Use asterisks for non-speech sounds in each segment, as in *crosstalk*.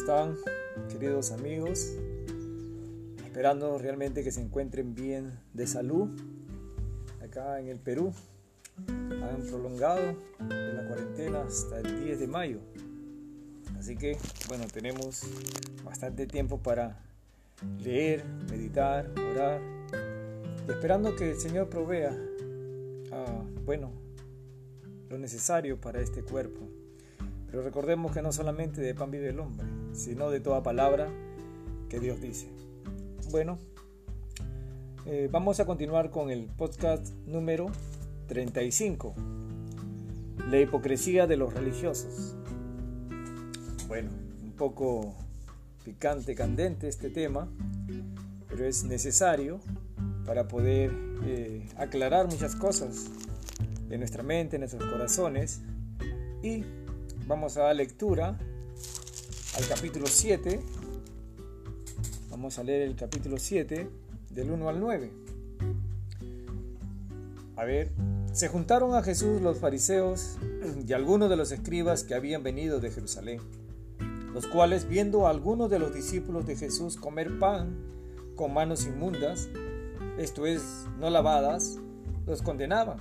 están, queridos amigos? Esperando realmente que se encuentren bien de salud. Acá en el Perú han prolongado la cuarentena hasta el 10 de mayo. Así que, bueno, tenemos bastante tiempo para leer, meditar, orar, esperando que el Señor provea, ah, bueno, lo necesario para este cuerpo pero recordemos que no solamente de pan vive el hombre, sino de toda palabra que Dios dice. Bueno, eh, vamos a continuar con el podcast número 35. La hipocresía de los religiosos. Bueno, un poco picante, candente este tema, pero es necesario para poder eh, aclarar muchas cosas de nuestra mente, en nuestros corazones y Vamos a dar lectura al capítulo 7. Vamos a leer el capítulo 7 del 1 al 9. A ver, se juntaron a Jesús los fariseos y algunos de los escribas que habían venido de Jerusalén, los cuales viendo a algunos de los discípulos de Jesús comer pan con manos inmundas, esto es, no lavadas, los condenaban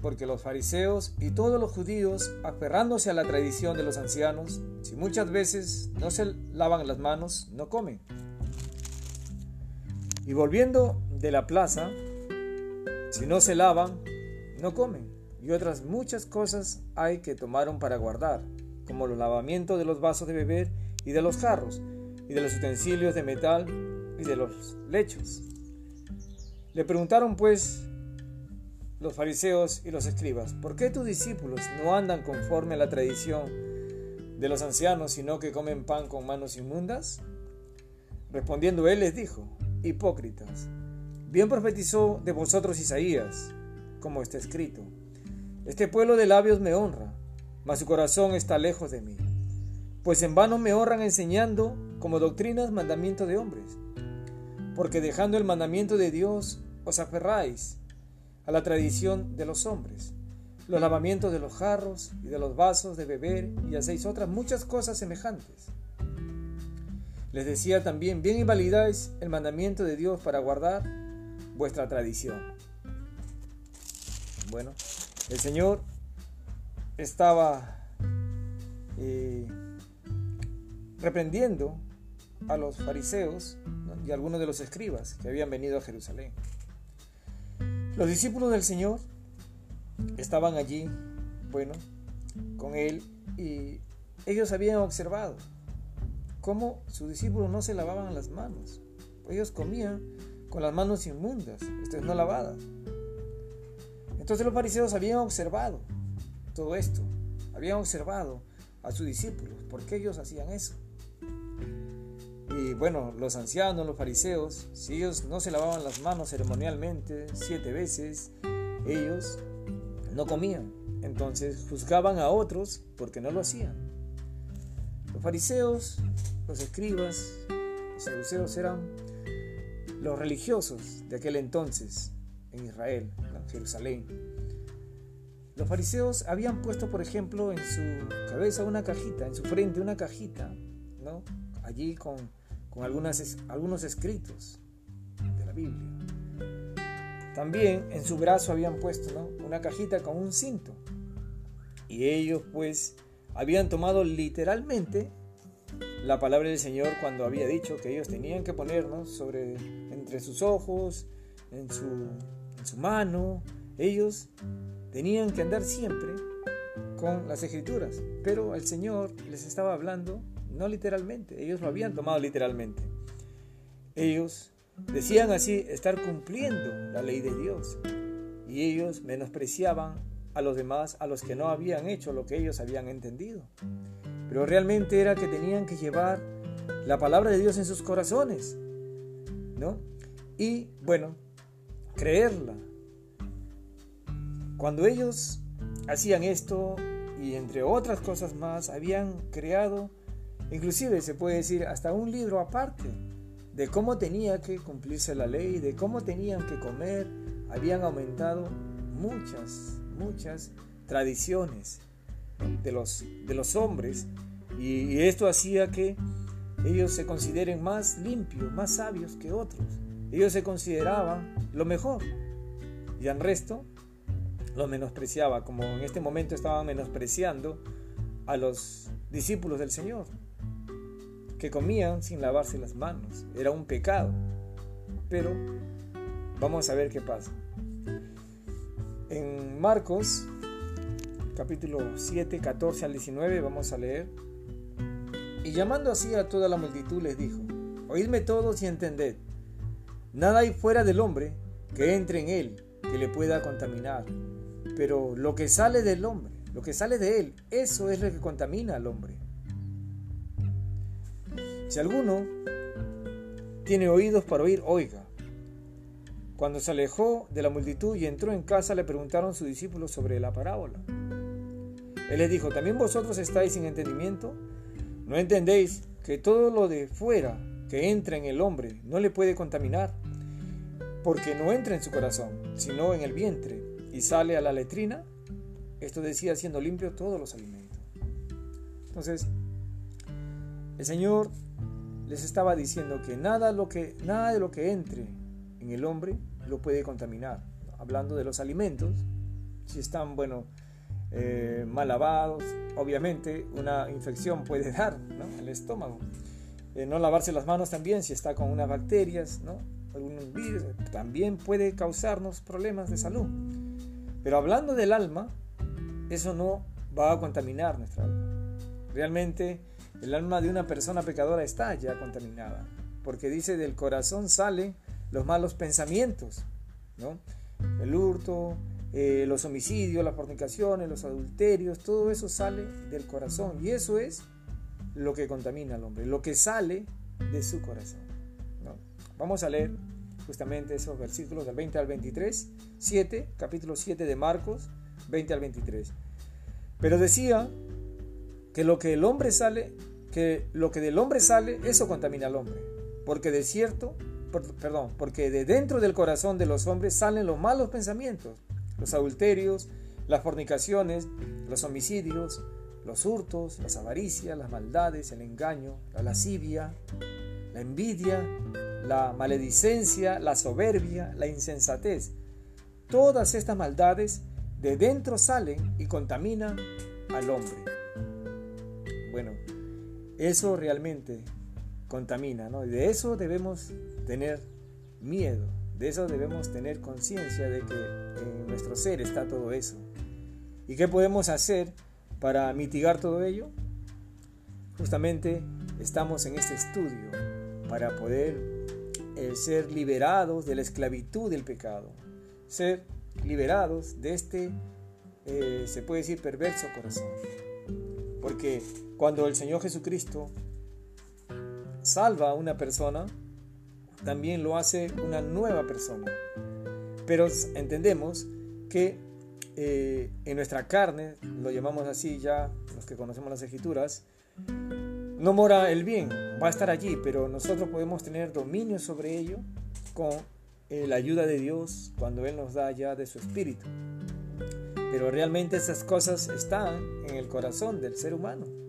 porque los fariseos y todos los judíos, aferrándose a la tradición de los ancianos, si muchas veces no se lavan las manos, no comen. Y volviendo de la plaza, si no se lavan, no comen. Y otras muchas cosas hay que tomaron para guardar, como los lavamientos de los vasos de beber y de los jarros, y de los utensilios de metal y de los lechos. Le preguntaron pues los fariseos y los escribas, ¿por qué tus discípulos no andan conforme a la tradición de los ancianos, sino que comen pan con manos inmundas? Respondiendo él les dijo, hipócritas, bien profetizó de vosotros Isaías, como está escrito, este pueblo de labios me honra, mas su corazón está lejos de mí, pues en vano me honran enseñando como doctrinas mandamiento de hombres, porque dejando el mandamiento de Dios os aferráis a la tradición de los hombres, los lavamientos de los jarros y de los vasos de beber y hacéis otras muchas cosas semejantes. Les decía también, bien invalidáis el mandamiento de Dios para guardar vuestra tradición. Bueno, el Señor estaba eh, reprendiendo a los fariseos y a algunos de los escribas que habían venido a Jerusalén. Los discípulos del Señor estaban allí, bueno, con Él y ellos habían observado cómo sus discípulos no se lavaban las manos. Ellos comían con las manos inmundas, esto es no lavadas. Entonces los fariseos habían observado todo esto, habían observado a sus discípulos, ¿por qué ellos hacían eso? Y bueno, los ancianos, los fariseos, si ellos no se lavaban las manos ceremonialmente siete veces, ellos no comían. Entonces juzgaban a otros porque no lo hacían. Los fariseos, los escribas, los saduceos eran los religiosos de aquel entonces en Israel, en Jerusalén. Los fariseos habían puesto, por ejemplo, en su cabeza una cajita, en su frente una cajita, ¿no? Allí con con algunos escritos de la Biblia. También en su brazo habían puesto una cajita con un cinto. Y ellos pues habían tomado literalmente la palabra del Señor cuando había dicho que ellos tenían que ponernos sobre entre sus ojos, en su mano. Ellos tenían que andar siempre con las escrituras. Pero el Señor les estaba hablando no literalmente, ellos lo habían tomado literalmente. Ellos decían así estar cumpliendo la ley de Dios y ellos menospreciaban a los demás, a los que no habían hecho lo que ellos habían entendido. Pero realmente era que tenían que llevar la palabra de Dios en sus corazones, ¿no? Y bueno, creerla. Cuando ellos hacían esto y entre otras cosas más, habían creado Inclusive se puede decir hasta un libro aparte de cómo tenía que cumplirse la ley, de cómo tenían que comer. Habían aumentado muchas, muchas tradiciones de los, de los hombres y, esto hacía que ellos se consideren más limpios, más sabios que otros. Ellos se consideraban lo mejor y al resto lo menospreciaba, como en este momento estaban menospreciando a los discípulos del Señor, que comían sin lavarse las manos. Era un pecado. Pero vamos a ver qué pasa. En Marcos, capítulo 7, 14 al 19, vamos a leer. Y llamando así a toda la multitud les dijo, Oídme todos y entended, nada hay fuera del hombre que entre en él, que le pueda contaminar, pero lo que sale del hombre, lo que sale de él, eso es lo que contamina al hombre. Si alguno tiene oídos para oír, oiga. Cuando se alejó de la multitud y entró en casa, le preguntaron sus discípulos sobre la parábola. Él les dijo, ¿también vosotros estáis sin entendimiento? ¿No entendéis que todo lo de fuera que entra en el hombre no le puede contaminar? Porque no entra en su corazón, sino en el vientre y sale a la letrina, esto decía siendo limpio todos los alimentos. Entonces, el Señor les estaba diciendo que nada, de lo que entre en el hombre lo puede contaminar. Hablando de los alimentos, si están, bueno, eh, mal lavados, obviamente una infección puede *laughs* dar en el estómago. Eh, no lavarse las manos también, si está con unas bacterias, ¿no? virus, también puede causarnos problemas de salud. Pero hablando del alma, eso no va a contaminar nuestra alma. Realmente el alma de una persona pecadora está ya contaminada, porque dice del corazón salen los malos pensamientos, ¿no? El hurto, eh, los homicidios, las fornicaciones, los adulterios, todo eso sale del corazón y eso es lo que contamina al hombre, lo que sale de su corazón. Vamos a leer justamente esos versículos del 20 al 23, 7, capítulo 7 de Marcos, 20 al 23. Pero decía que lo que el hombre sale, que lo que del hombre sale, eso contamina al hombre, porque de cierto, perdón, porque de dentro del corazón de los hombres salen los malos pensamientos, los adulterios, las fornicaciones, los homicidios, los hurtos, las avaricias, las maldades, el engaño, la lascivia, la envidia, la maledicencia, la soberbia, la insensatez. Todas estas maldades de dentro salen y contaminan al hombre. Bueno, eso realmente contamina, ¿no? Y de eso debemos tener miedo, de eso debemos tener conciencia de que en nuestro ser está todo eso. ¿Y qué podemos hacer para mitigar todo ello? Justamente estamos en este estudio para poder eh, ser liberados de la esclavitud del pecado, ser liberados de este, eh, se puede decir, perverso corazón. Porque cuando el Señor Jesucristo salva a una persona, también lo hace una nueva persona. Pero entendemos que eh, en nuestra carne, lo llamamos así ya los que conocemos las escrituras, no mora el bien, va a estar allí, pero nosotros podemos tener dominio sobre ello con eh, la ayuda de Dios cuando Él nos da ya de su espíritu. Pero realmente esas cosas están en el corazón del ser humano.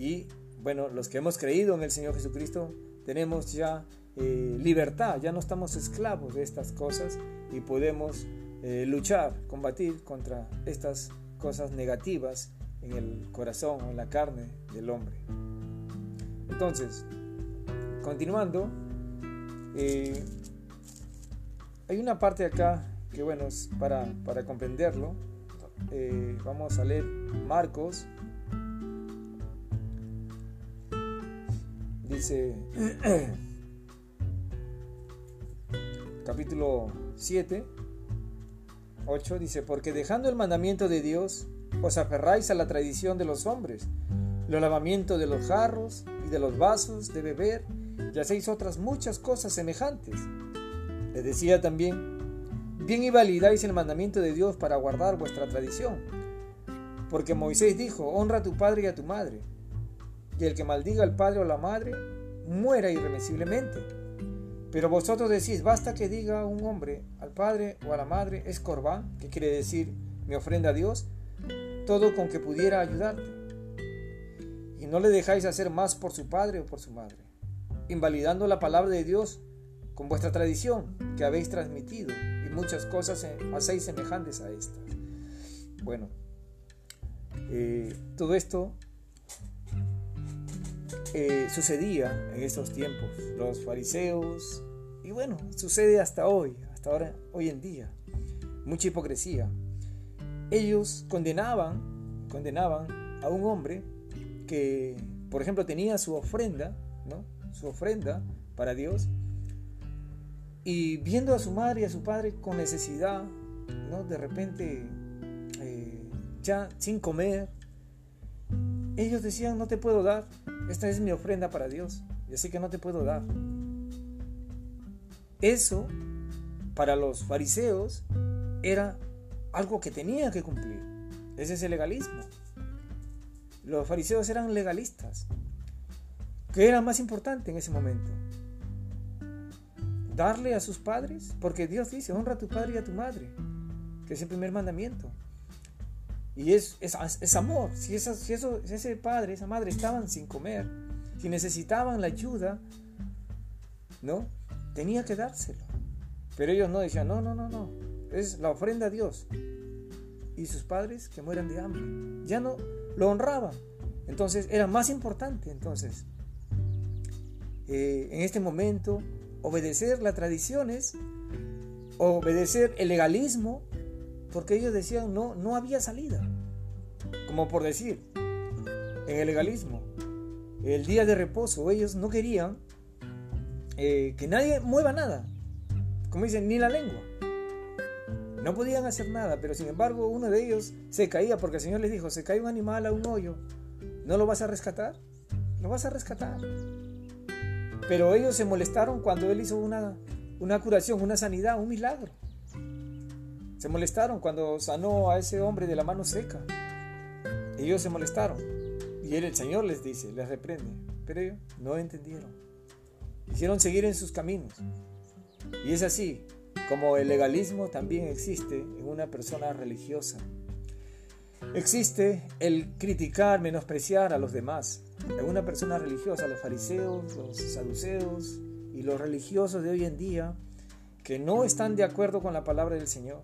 Y bueno, los que hemos creído en el Señor Jesucristo tenemos ya eh, libertad, ya no estamos esclavos de estas cosas y podemos eh, luchar, combatir contra estas cosas negativas en el corazón o en la carne del hombre. Entonces, continuando, eh, hay una parte acá que bueno, para, para comprenderlo. Vamos a leer Marcos. Dice, *clears throat* capítulo 7, 8, dice, porque dejando el mandamiento de Dios, os aferráis a la tradición de los hombres, el lavamiento de los jarros de los vasos de beber y hacéis otras muchas cosas semejantes. Le decía también, bien y validáis el mandamiento de Dios para guardar vuestra tradición. Porque Moisés dijo, honra a tu padre y a tu madre, y el que maldiga al padre o la madre, muera irremisiblemente. Pero vosotros decís, basta que diga un hombre al padre o a la madre, es corbán, que quiere decir, me ofrenda a Dios, todo con que pudiera ayudarte. y no le dejáis hacer más por su padre o por su madre, invalidando la palabra de Dios con vuestra tradición que habéis transmitido y muchas cosas hacéis semejantes a estas. Bueno, eh, todo esto eh, sucedía en estos tiempos. Los fariseos, y bueno, sucede hasta hoy, hasta ahora, hoy en día. Mucha hipocresía. Ellos condenaban, condenaban a un hombre que, por ejemplo, tenía su ofrenda, ¿no? Su ofrenda para Dios. Y viendo a su madre y a su padre con necesidad, ¿no? De repente, eh, ya sin comer, ellos decían, no te puedo dar, esta es mi ofrenda para Dios, y así que no te puedo dar. Eso, para los fariseos, era algo que tenía que cumplir. Ese es el legalismo. Los fariseos eran legalistas. ¿Qué era más importante en ese momento? Darle a sus padres, porque Dios dice, honra a tu padre y a tu madre, que es el primer mandamiento. Y es, es, amor. Si, eso, si ese padre, esa madre estaban sin comer, si necesitaban la ayuda, ¿no? Tenía que dárselo. Pero ellos no decían, no, no, no, no. Es la ofrenda a Dios. Y sus padres que mueran de hambre. Ya no lo honraban. Entonces era más importante. Entonces, eh, en este momento, obedecer las tradiciones, obedecer el legalismo, porque ellos decían no, no había salida. Como por decir, en el legalismo, el día de reposo, ellos no querían eh, que nadie mueva nada. Como dicen, ni la lengua. No podían hacer nada, pero sin embargo uno de ellos se caía porque el Señor les dijo, se cae un animal a un hoyo, ¿no lo vas a rescatar? Lo vas a rescatar. Pero ellos se molestaron cuando Él hizo una, una curación, una sanidad, un milagro. Se molestaron cuando sanó a ese hombre de la mano seca. Ellos se molestaron. Y él, el Señor les dice, les reprende. Pero ellos no entendieron. Hicieron seguir en sus caminos. Y es así como el legalismo también existe en una persona religiosa. Existe el criticar, menospreciar a los demás. En una persona religiosa, los fariseos, los saduceos y los religiosos de hoy en día que no están de acuerdo con la palabra del Señor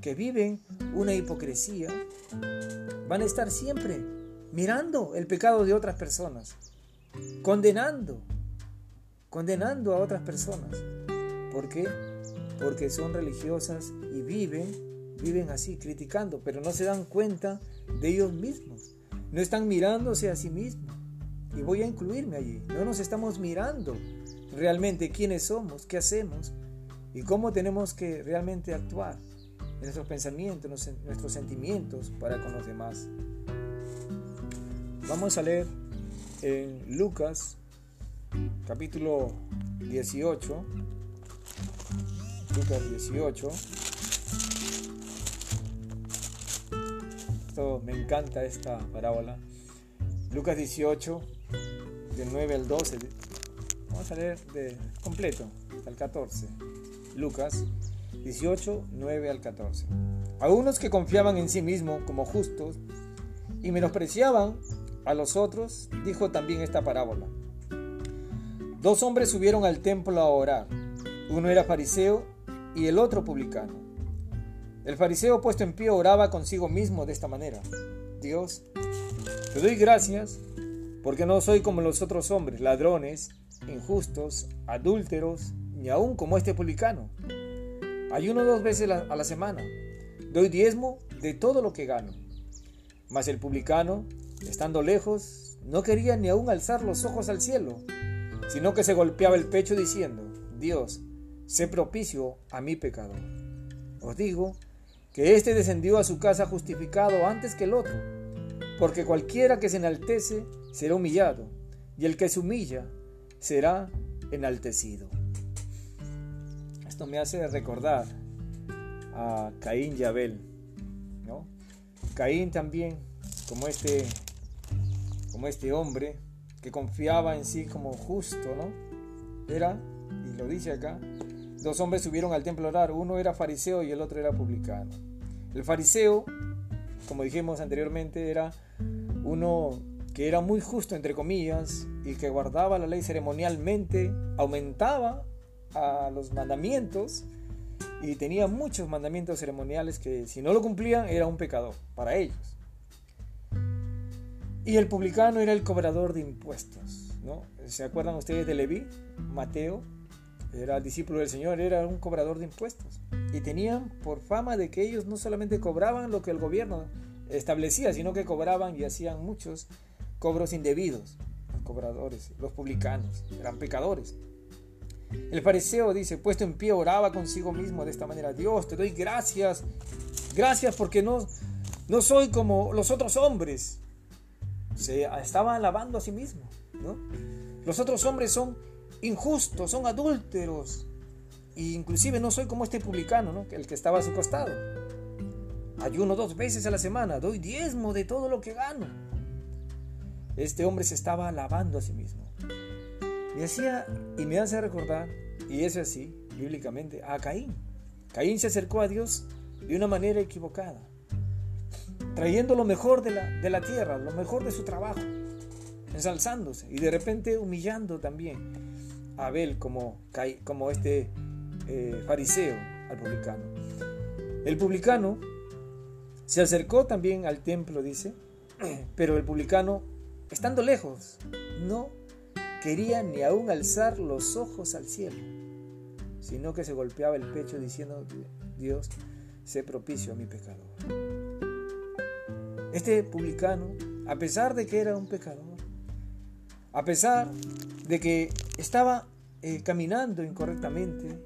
que viven una hipocresía, van a estar siempre mirando el pecado de otras personas, condenando, condenando a otras personas. ¿Por qué? Porque son religiosas y viven, viven así, criticando, pero no se dan cuenta de ellos mismos. No están mirándose a sí mismos. Y voy a incluirme allí. No nos estamos mirando realmente quiénes somos, qué hacemos y cómo tenemos que realmente actuar nuestros pensamientos, nuestros sentimientos para con los demás. Vamos a leer en Lucas capítulo 18. Lucas 18. Esto, me encanta esta parábola. Lucas 18, del 9 al 12. Vamos a leer de completo, hasta el 14. Lucas 18, 9 al 14. A unos que confiaban en sí mismos como justos y menospreciaban a los otros, dijo también esta parábola. Dos hombres subieron al templo a orar. Uno era fariseo y el otro publicano. El fariseo puesto en pie oraba consigo mismo de esta manera. Dios, te doy gracias porque no soy como los otros hombres, ladrones, injustos, adúlteros, ni aun como este publicano. Ayuno dos veces a la semana. Doy diezmo de todo lo que gano. Mas el publicano, estando lejos, no quería ni aún alzar los ojos al cielo, sino que se golpeaba el pecho diciendo, Dios, sé propicio a mi pecador. Os digo que éste descendió a su casa justificado antes que el otro, porque cualquiera que se enaltece será humillado, y el que se humilla será enaltecido me hace recordar a Caín y Abel. ¿no? Caín también, como este, como este hombre que confiaba en sí como justo, ¿no? Era, y lo dice acá, dos hombres subieron al templo a orar, uno era fariseo y el otro era publicano. El fariseo, como dijimos anteriormente, era uno que era muy justo, entre comillas, y que guardaba la ley ceremonialmente, aumentaba a los mandamientos y tenía muchos mandamientos ceremoniales que si no lo cumplían era un pecador para ellos. Y el publicano era el cobrador de impuestos. ¿no? ¿Se acuerdan ustedes de Leví? Mateo era el discípulo del Señor, era un cobrador de impuestos. Y tenían por fama de que ellos no solamente cobraban lo que el gobierno establecía, sino que cobraban y hacían muchos cobros indebidos. Los cobradores, los publicanos, eran pecadores. El fariseo dice, puesto en pie, oraba consigo mismo de esta manera, Dios, te doy gracias, gracias porque no, no soy como los otros hombres. Se estaba alabando a sí mismo. ¿no? Los otros hombres son injustos, son adúlteros. E inclusive no soy como este publicano, ¿no? el que estaba a su costado. Ayuno dos veces a la semana, doy diezmo de todo lo que gano. Este hombre se estaba alabando a sí mismo. Y me hace recordar, y es así, bíblicamente, a Caín. Caín se acercó a Dios de una manera equivocada, trayendo lo mejor de la, de la tierra, lo mejor de su trabajo, ensalzándose y de repente humillando también a Abel como, como este eh, fariseo al publicano. El publicano se acercó también al templo, dice, *clears throat* pero el publicano, estando lejos, no quería ni aún alzar los ojos al cielo, sino que se golpeaba el pecho diciendo, Dios, sé propicio a mi pecador. Este publicano, a pesar de que era un pecador, a pesar de que estaba eh, caminando incorrectamente,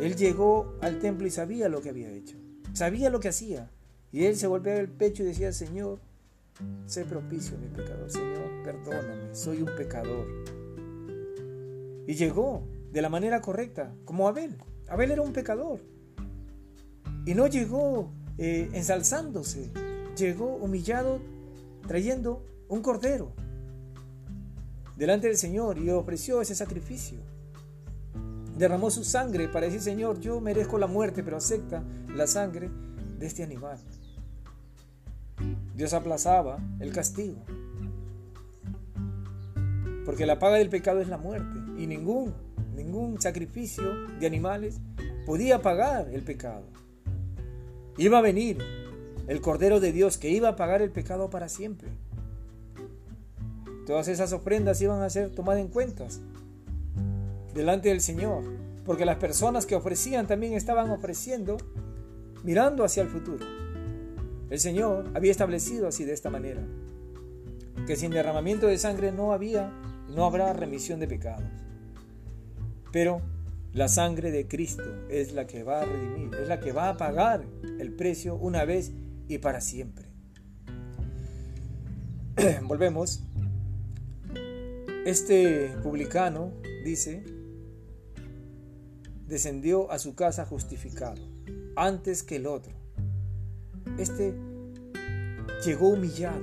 él llegó al templo y sabía lo que había hecho, sabía lo que hacía, y él se golpeaba el pecho y decía, Señor, sé propicio mi pecador, Señor, perdóname, soy un pecador. Y llegó de la manera correcta, como Abel. Abel era un pecador. Y no llegó eh, ensalzándose, llegó humillado trayendo un cordero delante del Señor y ofreció ese sacrificio. Derramó su sangre para decir, Señor, yo merezco la muerte, pero acepta la sangre de este animal. Dios aplazaba el castigo. Porque la paga del pecado es la muerte. Y ningún, ningún sacrificio de animales podía pagar el pecado. Iba a venir el Cordero de Dios que iba a pagar el pecado para siempre. Todas esas ofrendas iban a ser tomadas en cuenta delante del Señor, porque las personas que ofrecían también estaban ofreciendo mirando hacia el futuro. El Señor había establecido así de esta manera, que sin derramamiento de sangre no había, no habrá remisión de pecados. Pero la sangre de Cristo es la que va a redimir, es la que va a pagar el precio una vez y para siempre. *clears throat* Volvemos este publicano, dice, descendió a su casa justificado, antes que el otro. Este llegó humillado.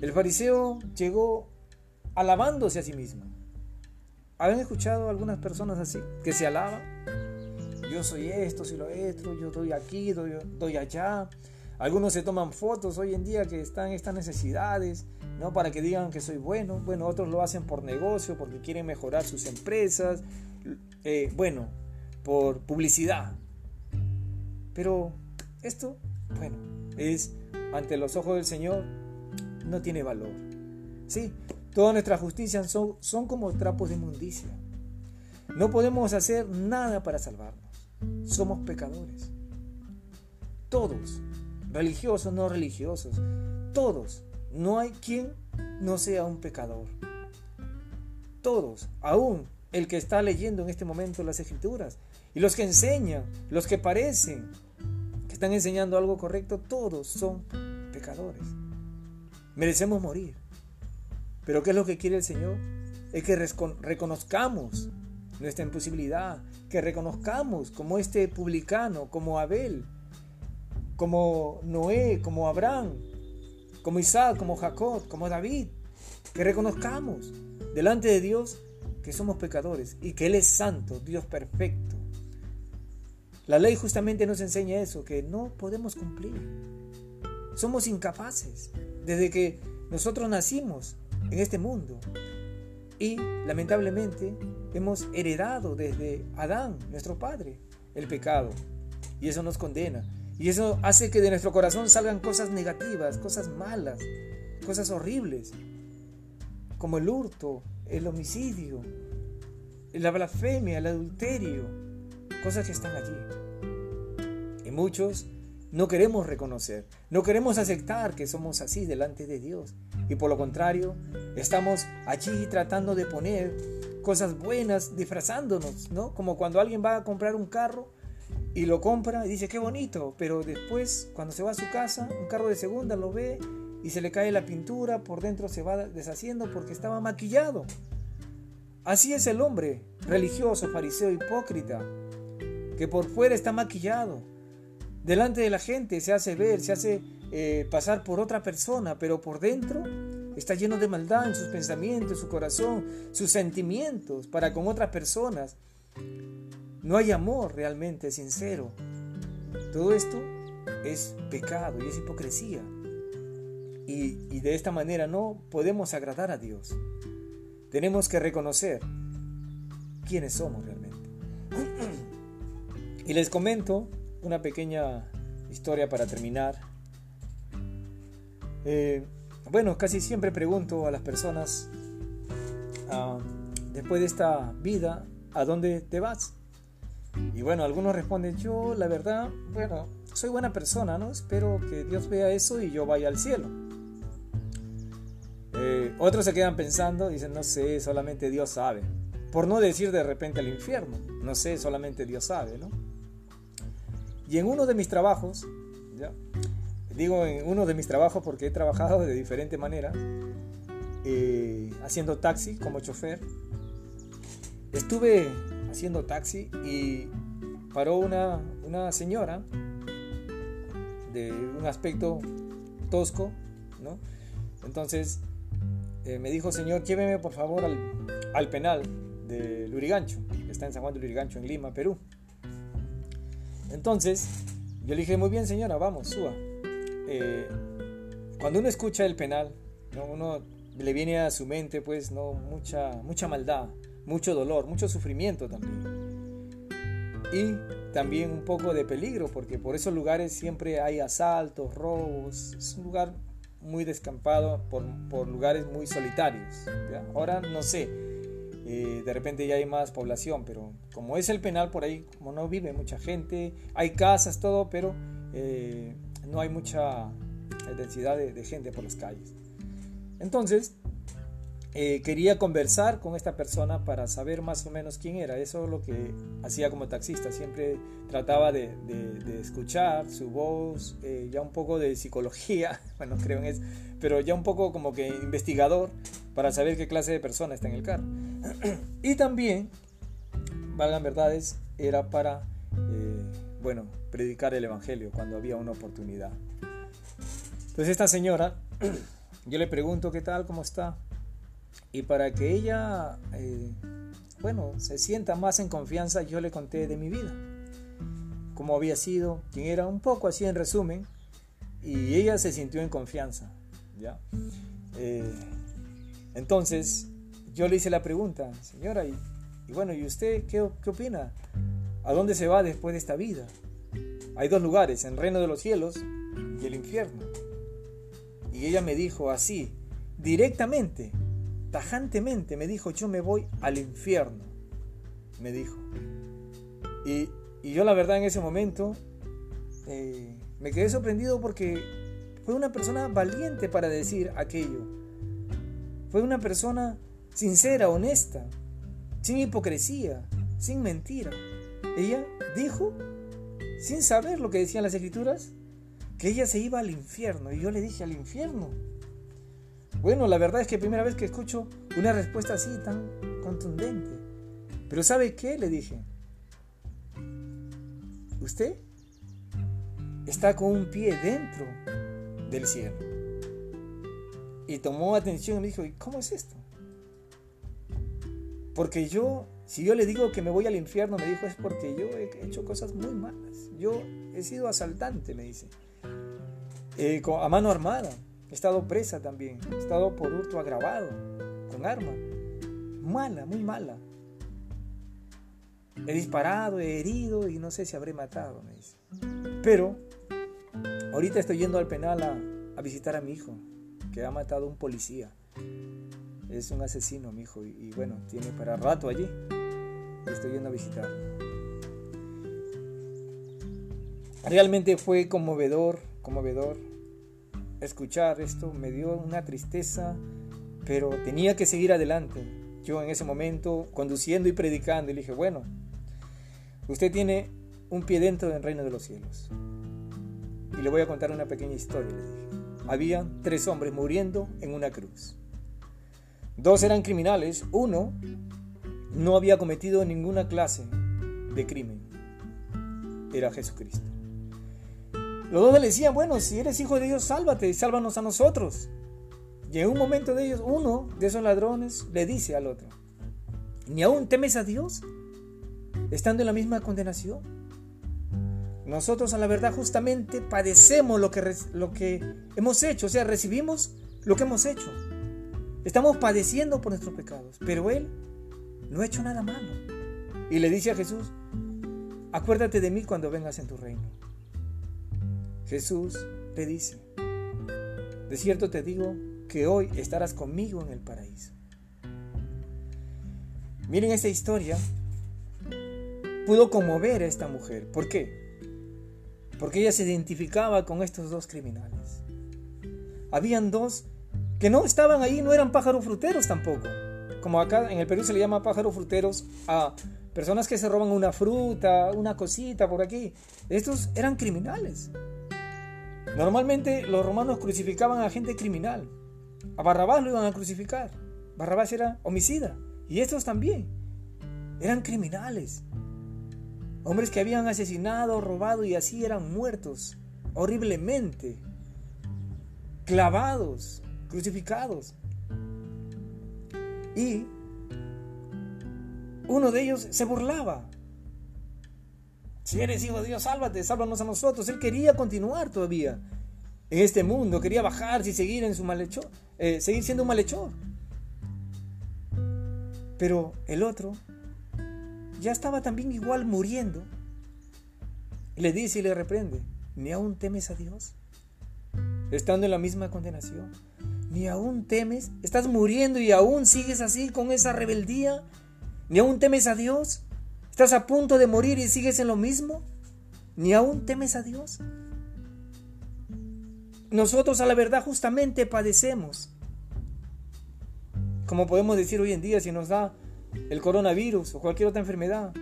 El fariseo llegó alabándose a sí mismo. ¿Han escuchado algunas personas así? Que se alaban. Yo soy esto, soy lo otro, yo doy aquí, doy, doy allá. Algunos se toman fotos hoy en día que están estas necesidades ¿no? Para que digan que soy bueno. Bueno, otros lo hacen por negocio, porque quieren mejorar sus empresas, eh, bueno, por publicidad. Pero esto, bueno, es ante los ojos del Señor, no tiene valor. Sí, todas nuestras justicias son, son como trapos de inmundicia. No podemos hacer nada para salvarnos. Somos pecadores. Todos, religiosos, no religiosos, todos no hay quien no sea un pecador. Todos, aún el que está leyendo en este momento las escrituras, y los que enseñan, los que parecen están enseñando algo correcto, todos son pecadores. Merecemos morir. Pero ¿qué es lo que quiere el Señor? Es que reconozcamos nuestra imposibilidad, que reconozcamos como este publicano, como Abel, como Noé, como Abraham, como Isaac, como Jacob, como David, que reconozcamos delante de Dios que somos pecadores y que Él es santo, Dios perfecto. La ley justamente nos enseña eso, que no podemos cumplir. Somos incapaces. desde que nosotros nacimos en este mundo. Y lamentablemente hemos heredado desde Adán, nuestro padre, el pecado. Y eso nos condena. Y eso hace que de nuestro corazón salgan cosas negativas, cosas malas, cosas horribles, como el hurto, el homicidio, la blasfemia, el adulterio, cosas que están allí. Muchos no queremos reconocer, no queremos aceptar que somos así delante de Dios. Y por lo contrario, estamos allí tratando de poner cosas buenas, disfrazándonos, ¿no? Como cuando alguien va a comprar un carro y lo compra y dice, qué bonito, pero después cuando se va a su casa, un carro de segunda lo ve y se le cae la pintura, por dentro se va deshaciendo porque estaba maquillado. Así es el hombre, religioso, fariseo, hipócrita, que por fuera está maquillado, delante de la gente se hace ver, se hace eh, pasar por otra persona, pero por dentro está lleno de maldad en sus pensamientos, su corazón, sus sentimientos para con otras personas. No hay amor realmente sincero. Todo esto es pecado y es hipocresía. Y, y de esta manera no podemos agradar a Dios. Tenemos que reconocer quiénes somos realmente. *clears throat* Y les comento una pequeña historia para terminar. Eh, bueno, casi siempre pregunto a las personas, después de esta vida, ¿a dónde te vas? Y bueno, algunos responden, yo la verdad, bueno, soy buena persona, ¿no? Espero que Dios vea eso y yo vaya al cielo. Eh, otros se quedan pensando, dicen, no sé, solamente Dios sabe. Por no decir de repente al infierno, no sé, solamente Dios sabe, ¿no? Y en uno de mis trabajos, digo en uno de mis trabajos porque he trabajado de diferente manera, eh, haciendo taxi como chofer, estuve haciendo taxi y paró una, una señora de un aspecto tosco, ¿no? Entonces eh, me dijo, señor, lléveme por favor al, al penal de Lurigancho, que está en San Juan de Lurigancho, en Lima, Perú. Entonces, yo le dije, muy bien señora, vamos, suba. Eh, cuando uno escucha el penal, uno le viene a su mente pues no mucha, mucha maldad, mucho dolor, mucho sufrimiento también. Y también un poco de peligro, porque por esos lugares siempre hay asaltos, robos. Es un lugar muy descampado por, por lugares muy solitarios. Ahora no sé, eh, de repente ya hay más población, pero como es el penal por ahí, como no vive mucha gente, hay casas, todo, pero eh, no hay mucha densidad de, gente por las calles. Entonces, eh, quería conversar con esta persona para saber más o menos quién era. Eso es lo que hacía como taxista. Siempre trataba de, escuchar su voz, ya un poco de psicología, *laughs* bueno, creo en eso, pero ya un poco como que investigador para saber qué clase de persona está en el carro. Y también, valgan verdades, era para, eh, bueno, predicar el Evangelio cuando había una oportunidad. Entonces esta señora, *clears throat* yo le pregunto qué tal, cómo está. Y para que ella, eh, bueno, se sienta más en confianza, yo le conté de mi vida. Cómo había sido, quién era, un poco así en resumen. Y ella se sintió en confianza. ¿ya? Eh, entonces, yo le hice la pregunta, señora, y, bueno, ¿y usted qué, opina? ¿A dónde se va después de esta vida? Hay dos lugares, el reino de los cielos y el infierno. Y ella me dijo así, directamente, tajantemente, me dijo, yo me voy al infierno, me dijo. Y, yo la verdad en ese momento eh, me quedé sorprendido porque fue una persona valiente para decir aquello. Fue una persona sincera, honesta, sin hipocresía, sin mentira. Ella dijo, sin saber lo que decían las escrituras, que ella se iba al infierno. Y yo le dije, ¿al infierno? Bueno, la verdad es que primera vez que escucho una respuesta así tan contundente. Pero ¿sabe qué? Le dije. Usted está con un pie dentro del cielo. Y tomó atención y me dijo, ¿y cómo es esto? Porque yo, si yo le digo que me voy al infierno, me dijo, es porque yo he hecho cosas muy malas. Yo he sido asaltante, me dice. Eh, a mano armada. he estado presa también, he estado por hurto agravado, con arma. Mala, muy mala. He disparado, he herido y no sé si habré matado, me dice. Pero ahorita estoy yendo al penal a, visitar a mi hijo, que ha matado a un policía. Es un asesino, mi hijo, y, y bueno, tiene para rato allí. Estoy yendo a visitarlo. Realmente fue conmovedor, conmovedor escuchar esto. Me dio una tristeza, pero tenía que seguir adelante. Yo en ese momento, conduciendo y predicando, le dije, bueno, usted tiene un pie dentro del reino de los cielos. Y le voy a contar una pequeña historia, le dije. Había tres hombres muriendo en una cruz. Dos eran criminales, uno no había cometido ninguna clase de crimen. Era Jesucristo. Los dos le decían, bueno, si eres hijo de Dios, sálvate y sálvanos a nosotros. Y en un momento de ellos, uno de esos ladrones le dice al otro, ¿ni aún temes a Dios? Estando en la misma condenación. Nosotros a la verdad justamente padecemos lo que, lo que hemos hecho, o sea, recibimos lo que hemos hecho. Estamos padeciendo por nuestros pecados, pero Él no ha hecho nada malo. Y le dice a Jesús, acuérdate de mí cuando vengas en tu reino. Jesús le dice, de cierto te digo que hoy estarás conmigo en el paraíso. Miren esta historia, pudo conmover a esta mujer. ¿Por qué? Porque ella se identificaba con estos dos criminales. Habían dos que no estaban ahí, no eran pájaros fruteros tampoco. Como acá en el Perú se le llama pájaros fruteros a personas que se roban una fruta, una cosita por aquí. Estos eran criminales. Normalmente los romanos crucificaban a gente criminal. A Barrabás lo iban a crucificar. Barrabás era homicida. Y estos también. Eran criminales. Hombres que habían asesinado, robado y así eran muertos horriblemente. Clavados, crucificados. Y uno de ellos se burlaba. Si eres hijo de Dios, sálvate, sálvanos a nosotros. Él quería continuar todavía en este mundo, quería bajarse y seguir en su malhechor, eh, seguir siendo un malhechor. Pero el otro ya estaba también igual muriendo. le dice y le reprende, ¿ni aún temes a Dios? Estando en la misma condenación. ¿Ni aún temes? ¿Estás muriendo y aún sigues así con esa rebeldía? ¿Ni aún temes a Dios? ¿Estás a punto de morir y sigues en lo mismo? ¿Ni aún temes a Dios? Nosotros a la verdad justamente padecemos. Como podemos decir hoy en día si nos da el coronavirus o cualquier otra enfermedad.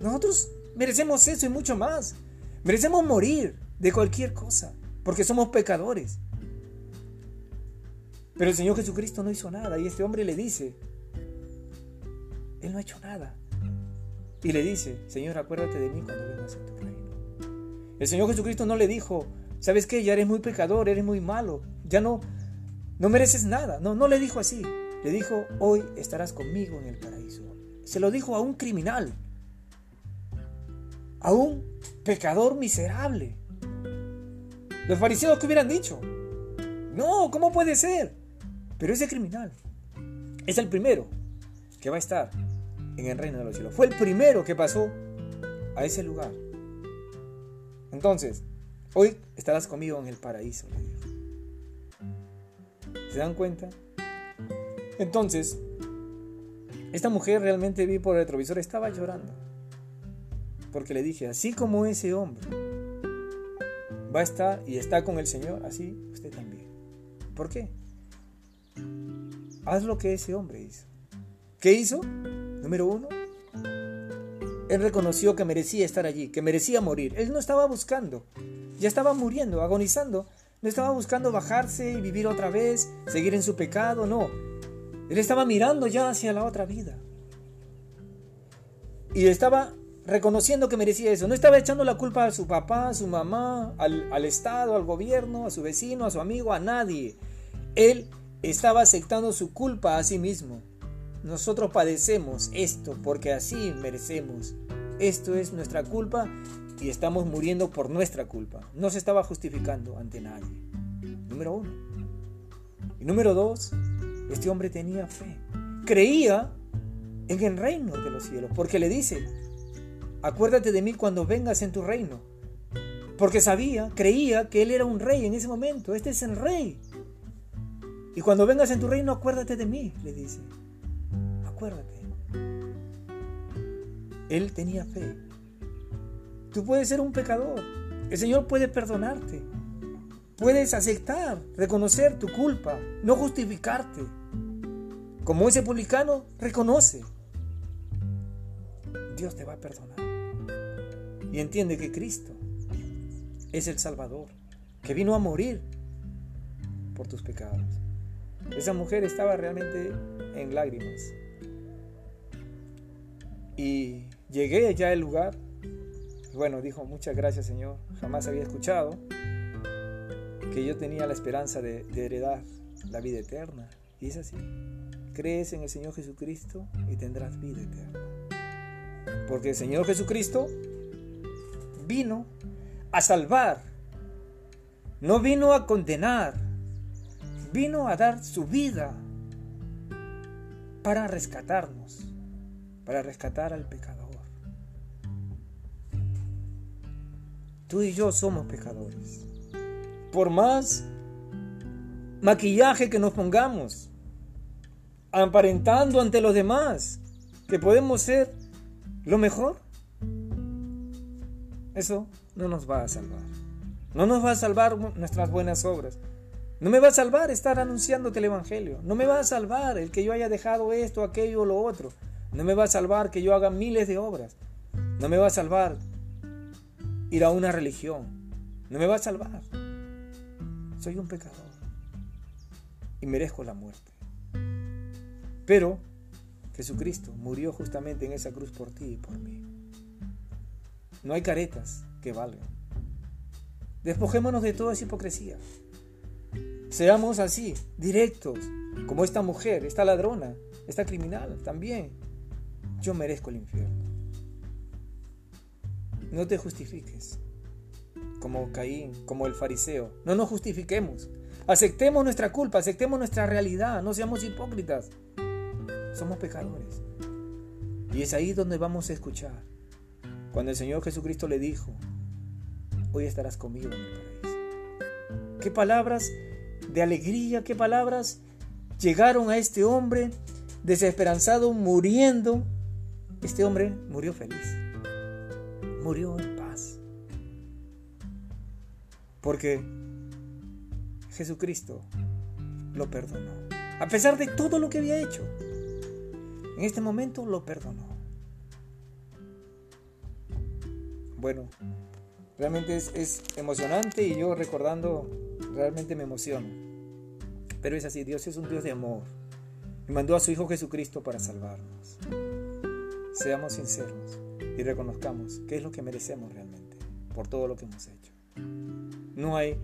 Nosotros merecemos eso y mucho más. Merecemos morir de cualquier cosa porque somos pecadores. Pero el Señor Jesucristo no hizo nada y este hombre le dice, Él no ha hecho nada. Y le dice, Señor, acuérdate de mí cuando vengas a tu reino. El Señor Jesucristo no le dijo, ¿sabes qué? Ya eres muy pecador, eres muy malo, ya no, no mereces nada. No, no le dijo así. Le dijo, hoy estarás conmigo en el paraíso. Se lo dijo a un criminal, a un pecador miserable. Los fariseos que hubieran dicho, no, ¿cómo puede ser? Pero ese criminal es el primero que va a estar en el reino de los cielos. Fue el primero que pasó a ese lugar. Entonces, hoy estarás conmigo en el paraíso, ¿Se dan cuenta? Entonces, esta mujer realmente vi por el retrovisor, estaba llorando. Porque le dije, así como ese hombre va a estar y está con el Señor, así usted también. ¿Por qué? Haz lo que ese hombre hizo. ¿Qué hizo? Número uno, él reconoció que merecía estar allí, que merecía morir. Él no estaba buscando, ya estaba muriendo, agonizando. No estaba buscando bajarse y vivir otra vez, seguir en su pecado, no. Él estaba mirando ya hacia la otra vida. Y estaba reconociendo que merecía eso. No estaba echando la culpa a su papá, a su mamá, al, al Estado, al gobierno, a su vecino, a su amigo, a nadie. Él estaba aceptando su culpa a sí mismo. Nosotros padecemos esto porque así merecemos. Esto es nuestra culpa y estamos muriendo por nuestra culpa. No se estaba justificando ante nadie. Número uno. Y número dos, este hombre tenía fe. Creía en el reino de los cielos, porque le dice, acuérdate de mí cuando vengas en tu reino. Porque sabía, creía que él era un rey en ese momento. Este es el rey. Y cuando vengas en tu reino, acuérdate de mí, le dice. Acuérdate. Él tenía fe. Tú puedes ser un pecador. El Señor puede perdonarte. Puedes aceptar, reconocer tu culpa, no justificarte. Como ese publicano reconoce. Dios te va a perdonar. Y entiende que Cristo es el Salvador, que vino a morir por tus pecados. Esa mujer estaba realmente en lágrimas. Y llegué ya al lugar. Bueno, dijo, muchas gracias Señor. Jamás había escuchado que yo tenía la esperanza de, de heredar la vida eterna. Y es así. Crees en el Señor Jesucristo y tendrás vida eterna. Porque el Señor Jesucristo vino a salvar. No vino a condenar. Vino a dar su vida para rescatarnos, para rescatar al pecador. Tú y yo somos pecadores. Por más maquillaje que nos pongamos, aparentando ante los demás que podemos ser lo mejor, eso no nos va a salvar. No nos va a salvar nuestras buenas obras. No me va a salvar estar anunciándote el Evangelio. No me va a salvar el que yo haya dejado esto, aquello o lo otro. No me va a salvar que yo haga miles de obras. No me va a salvar ir a una religión. No me va a salvar. Soy un pecador. Y merezco la muerte. Pero Jesucristo murió justamente en esa cruz por ti y por mí. No hay caretas que valgan. Despojémonos de toda esa hipocresía. Seamos así, directos, como esta mujer, esta ladrona, esta criminal también. Yo merezco el infierno. No te justifiques, como Caín, como el fariseo. No nos justifiquemos. Aceptemos nuestra culpa, aceptemos nuestra realidad, no seamos hipócritas. Somos pecadores. Y es ahí donde vamos a escuchar cuando el Señor Jesucristo le dijo, hoy estarás conmigo en el paraíso. Qué palabras de alegría, qué palabras llegaron a este hombre desesperanzado, muriendo. Este hombre murió feliz, murió en paz. Porque Jesucristo lo perdonó. A pesar de todo lo que había hecho, en este momento lo perdonó. bueno, realmente es, emocionante y yo recordando realmente me emociono. Pero es así, Dios es un Dios de amor y mandó a su Hijo Jesucristo para salvarnos. Seamos sinceros y reconozcamos qué es lo que merecemos realmente por todo lo que hemos hecho. No hay,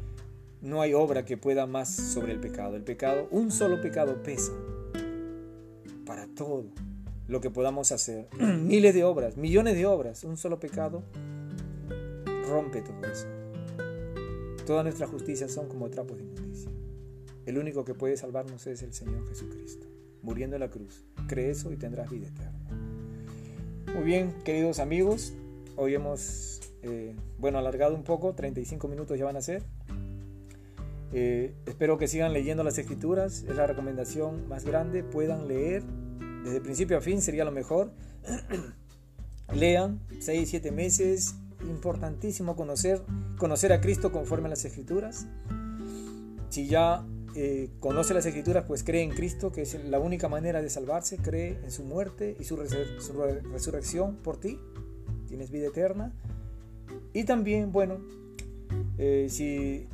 no hay obra que pueda más sobre el pecado. El pecado, un solo pecado pesa para todo lo que podamos hacer. *clears throat* Miles de obras, millones de obras, un solo pecado rompe todo eso. Todas nuestras justicias son como trapos de inmundicia. El único que puede salvarnos es el Señor Jesucristo, muriendo en la cruz. Cree eso y tendrás vida eterna. Muy bien, queridos amigos, hoy hemos, eh, bueno, alargado un poco, 35 minutos ya van a ser. Eh, espero que sigan leyendo las escrituras, es la recomendación más grande, puedan leer desde principio a fin, sería lo mejor. *clears throat* Lean 6, 7 meses, importantísimo conocer, conocer a Cristo conforme a las Escrituras. Si ya eh, conoce las Escrituras, pues cree en Cristo, que es la única manera de salvarse, cree en su muerte y su, resurrección por ti, tienes vida eterna. Y también, bueno, eh, si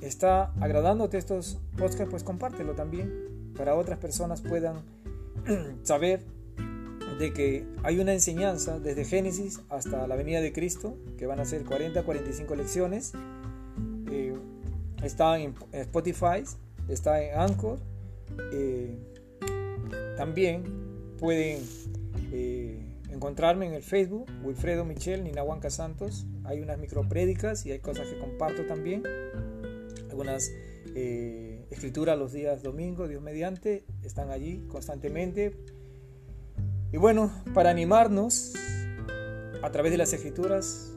está agradándote estos podcasts, pues compártelo también para otras personas puedan *clears throat* saber de que hay una enseñanza desde Génesis hasta la venida de Cristo, que van a ser 40, 45 lecciones. Eh, está en Spotify, está en Anchor. Eh, también pueden eh, encontrarme en el Facebook, Wilfredo Michel, Ninahuanca Santos. Hay unas microprédicas y hay cosas que comparto también. Algunas eh, escritura los días domingos, Dios mediante, están allí constantemente. Y bueno, para animarnos a través de las escrituras,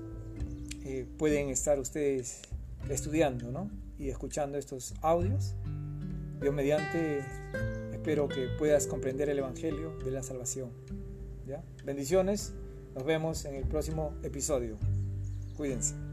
eh, pueden estar ustedes estudiando ¿no? y escuchando estos audios. Dios mediante, espero que puedas comprender el Evangelio de la salvación. Bendiciones, nos vemos en el próximo episodio. Cuídense.